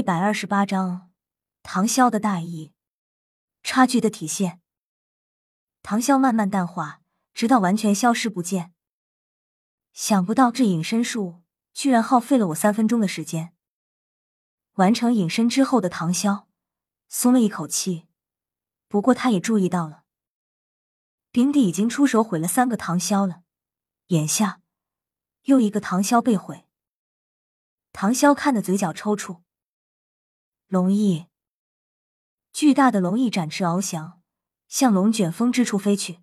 一百二十八章，唐潇的大意，差距的体现。唐潇慢慢淡化，直到完全消失不见。想不到这隐身术居然耗费了我三分钟的时间。完成隐身之后的唐潇松了一口气，不过他也注意到了，冰帝已经出手毁了三个唐潇了，眼下又一个唐潇被毁。唐潇看的嘴角抽搐。龙翼，巨大的龙翼展翅翱翔，向龙卷风之处飞去。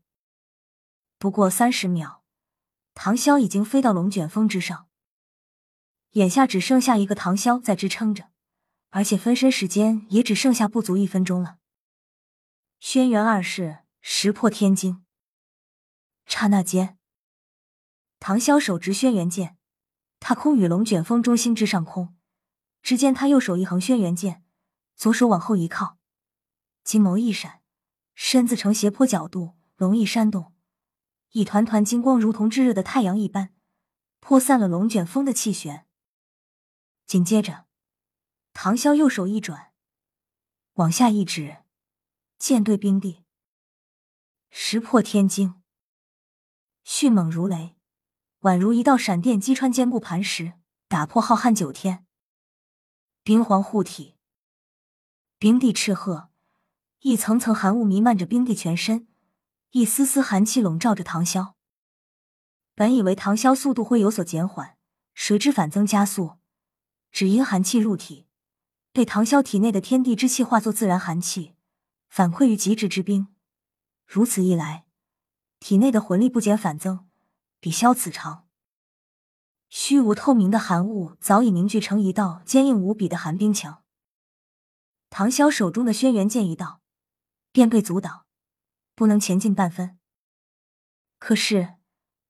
不过三十秒，唐潇已经飞到龙卷风之上。眼下只剩下一个唐潇在支撑着，而且分身时间也只剩下不足一分钟了。轩辕二世石破天惊。刹那间，唐潇手执轩辕剑。踏空与龙卷风中心之上空，只见他右手一横轩辕剑，左手往后一靠，金眸一闪，身子呈斜坡角度，龙翼扇动，一团团金光如同炙热的太阳一般，破散了龙卷风的气旋。紧接着，唐潇右手一转，往下一指，剑对冰帝，石破天惊，迅猛如雷。宛如一道闪电击穿坚固磐石，打破浩瀚九天。冰皇护体，冰帝赤褐，一层层寒雾弥漫着冰帝全身，一丝丝寒气笼罩着唐潇。本以为唐潇速度会有所减缓，谁知反增加速。只因寒气入体，被唐潇体内的天地之气化作自然寒气，反馈于极致之冰。如此一来，体内的魂力不减反增。比萧此长，虚无透明的寒雾早已凝聚成一道坚硬无比的寒冰墙。唐潇手中的轩辕剑一到，便被阻挡，不能前进半分。可是，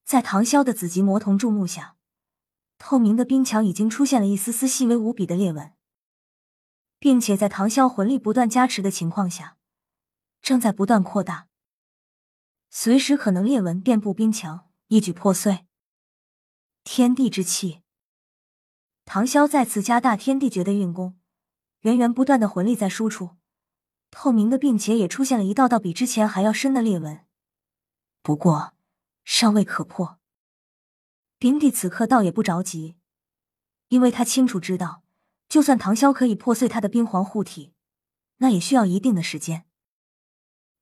在唐潇的紫极魔瞳注目下，透明的冰墙已经出现了一丝丝细微无比的裂纹，并且在唐潇魂力不断加持的情况下，正在不断扩大，随时可能裂纹遍布冰墙。一举破碎，天地之气。唐潇再次加大天地诀的运功，源源不断的魂力在输出，透明的并且也出现了一道道比之前还要深的裂纹，不过尚未可破。冰帝此刻倒也不着急，因为他清楚知道，就算唐潇可以破碎他的冰皇护体，那也需要一定的时间。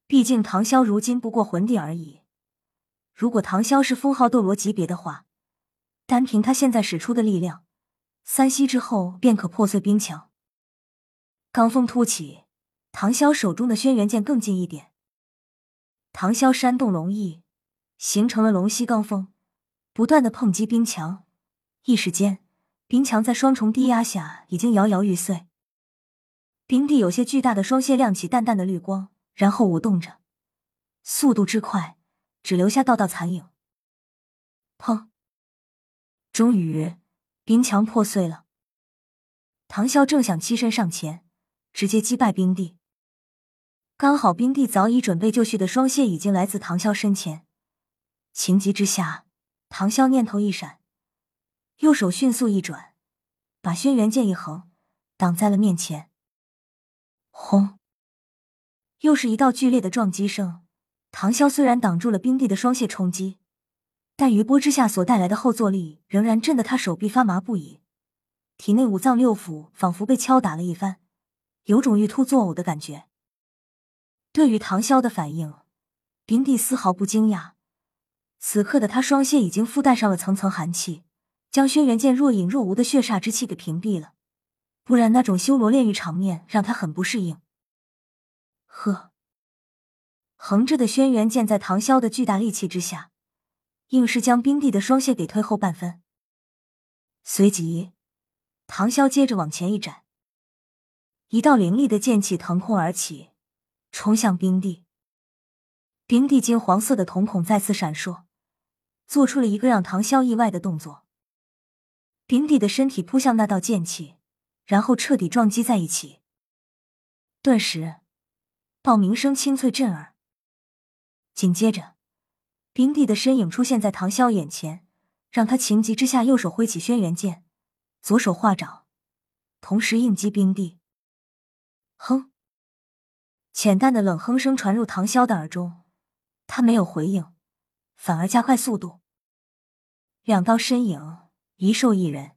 毕竟唐潇如今不过魂帝而已。如果唐潇是封号斗罗级别的话，单凭他现在使出的力量，三息之后便可破碎冰墙。罡风突起，唐潇手中的轩辕剑更近一点。唐潇扇动龙翼，形成了龙息罡风，不断的碰击冰墙。一时间，冰墙在双重低压下已经摇摇欲碎。冰帝有些巨大的双蟹亮起淡淡的绿光，然后舞动着，速度之快。只留下道道残影。砰！终于，冰墙破碎了。唐潇正想栖身上前，直接击败冰帝，刚好冰帝早已准备就绪的双蟹已经来自唐潇身前。情急之下，唐潇念头一闪，右手迅速一转，把轩辕剑一横，挡在了面前。轰！又是一道剧烈的撞击声。唐潇虽然挡住了冰帝的双蟹冲击，但余波之下所带来的后坐力仍然震得他手臂发麻不已，体内五脏六腑仿佛被敲打了一番，有种欲吐作呕的感觉。对于唐潇的反应，冰帝丝毫不惊讶。此刻的他双蟹已经附带上了层层寒气，将轩辕剑若隐若无的血煞之气给屏蔽了，不然那种修罗炼狱场面让他很不适应。呵。横着的轩辕剑在唐潇的巨大力气之下，硬是将冰帝的双蟹给推后半分。随即，唐潇接着往前一斩，一道凌厉的剑气腾空而起，冲向冰帝。冰帝金黄色的瞳孔再次闪烁，做出了一个让唐潇意外的动作。冰帝的身体扑向那道剑气，然后彻底撞击在一起。顿时，爆鸣声清脆震耳。紧接着，冰帝的身影出现在唐潇眼前，让他情急之下右手挥起轩辕剑，左手画掌，同时应击冰帝。哼！浅淡的冷哼声传入唐潇的耳中，他没有回应，反而加快速度。两道身影，一兽一人，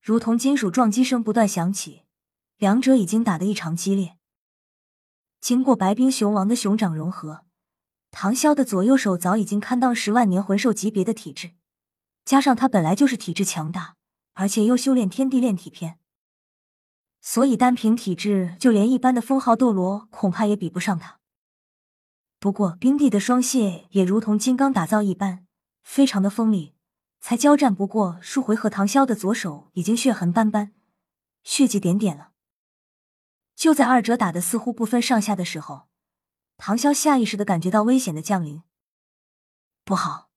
如同金属撞击声不断响起，两者已经打得异常激烈。经过白冰熊王的熊掌融合，唐潇的左右手早已经堪当十万年魂兽级别的体质，加上他本来就是体质强大，而且又修炼天地炼体篇，所以单凭体质，就连一般的封号斗罗恐怕也比不上他。不过冰帝的双蟹也如同金刚打造一般，非常的锋利，才交战不过数回合，唐潇的左手已经血痕斑斑，血迹点点了。就在二者打的似乎不分上下的时候，唐潇下意识的感觉到危险的降临。不好，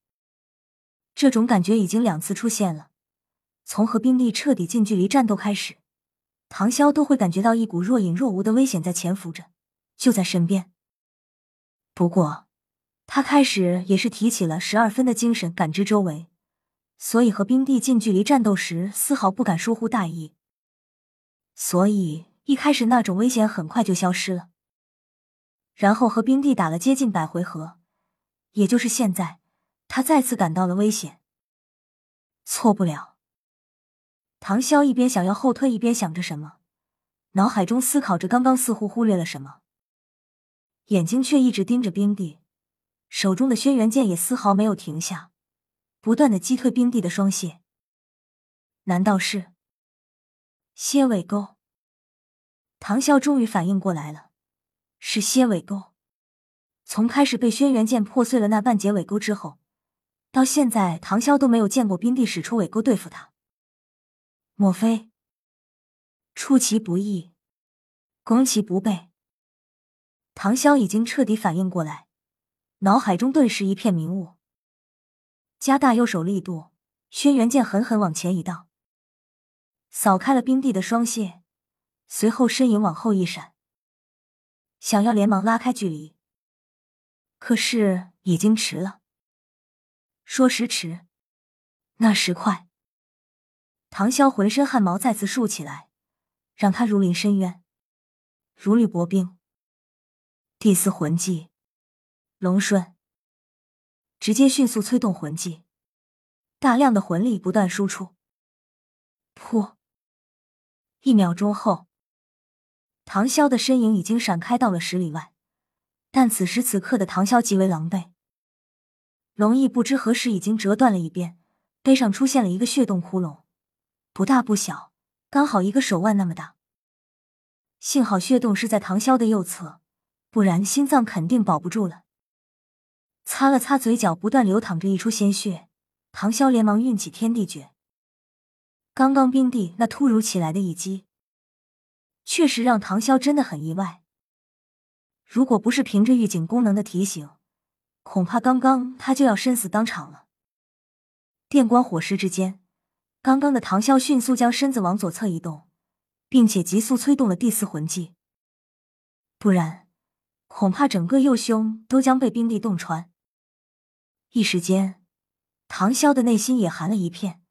这种感觉已经两次出现了。从和冰帝彻底近距离战斗开始，唐潇都会感觉到一股若隐若无的危险在潜伏着，就在身边。不过，他开始也是提起了十二分的精神感知周围，所以和冰帝近距离战斗时丝毫不敢疏忽大意。所以。一开始那种危险很快就消失了，然后和冰帝打了接近百回合，也就是现在，他再次感到了危险。错不了。唐潇一边想要后退，一边想着什么，脑海中思考着刚刚似乎忽略了什么，眼睛却一直盯着冰帝，手中的轩辕剑也丝毫没有停下，不断的击退冰帝的双蟹。难道是蝎尾钩？唐啸终于反应过来了，是蝎尾钩。从开始被轩辕剑破碎了那半截尾钩之后，到现在，唐潇都没有见过冰帝使出尾钩对付他。莫非出其不意，攻其不备？唐潇已经彻底反应过来，脑海中顿时一片迷雾。加大右手力度，轩辕剑狠狠往前一道，扫开了冰帝的双蟹。随后身影往后一闪，想要连忙拉开距离，可是已经迟了。说时迟，那时快，唐潇浑身汗毛再次竖起来，让他如临深渊，如履薄冰。第四魂技，龙瞬，直接迅速催动魂技，大量的魂力不断输出。噗，一秒钟后。唐潇的身影已经闪开到了十里外，但此时此刻的唐潇极为狼狈。龙翼不知何时已经折断了一边，背上出现了一个血洞窟窿，不大不小，刚好一个手腕那么大。幸好血洞是在唐潇的右侧，不然心脏肯定保不住了。擦了擦嘴角不断流淌着一出鲜血，唐潇连忙运起天地诀。刚刚冰帝那突如其来的一击。确实让唐潇真的很意外。如果不是凭着预警功能的提醒，恐怕刚刚他就要身死当场了。电光火石之间，刚刚的唐潇迅速将身子往左侧移动，并且急速催动了第四魂技，不然恐怕整个右胸都将被冰帝洞穿。一时间，唐潇的内心也寒了一片，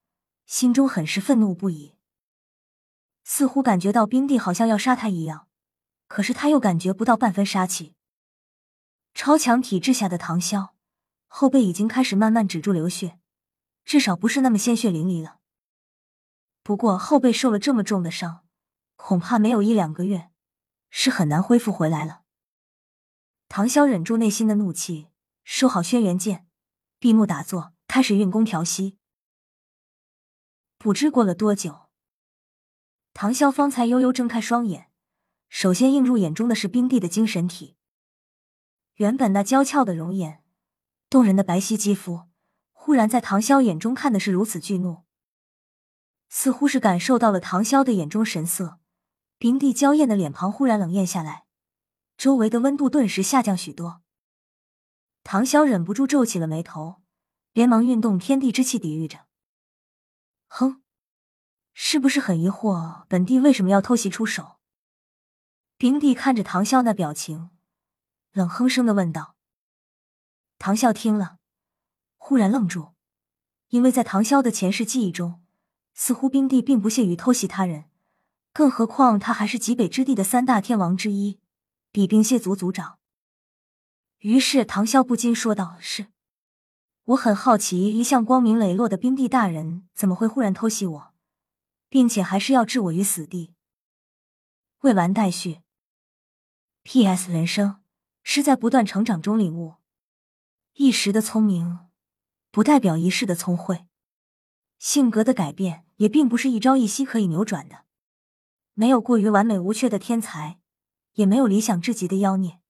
心中很是愤怒不已。似乎感觉到冰帝好像要杀他一样，可是他又感觉不到半分杀气。超强体质下的唐潇，后背已经开始慢慢止住流血，至少不是那么鲜血淋漓了。不过后背受了这么重的伤，恐怕没有一两个月是很难恢复回来了。唐潇忍住内心的怒气，收好轩辕剑，闭目打坐，开始运功调息。不知过了多久。唐潇方才悠悠睁开双眼，首先映入眼中的是冰帝的精神体。原本那娇俏的容颜、动人的白皙肌肤，忽然在唐潇眼中看的是如此巨怒。似乎是感受到了唐潇的眼中神色，冰帝娇艳的脸庞忽然冷艳下来，周围的温度顿时下降许多。唐潇忍不住皱起了眉头，连忙运动天地之气抵御着。哼。是不是很疑惑本帝为什么要偷袭出手？冰帝看着唐啸那表情，冷哼声的问道。唐啸听了，忽然愣住，因为在唐潇的前世记忆中，似乎冰帝并不屑于偷袭他人，更何况他还是极北之地的三大天王之一，比冰蝎族族长。于是唐啸不禁说道：“是，我很好奇，一向光明磊落的冰帝大人怎么会忽然偷袭我，并且还是要置我于死地？”未完待续。P.S. 人生是在不断成长中领悟，一时的聪明不代表一世的聪慧，性格的改变也并不是一朝一夕可以扭转的。没有过于完美无缺的天才，也没有理想至极的妖孽。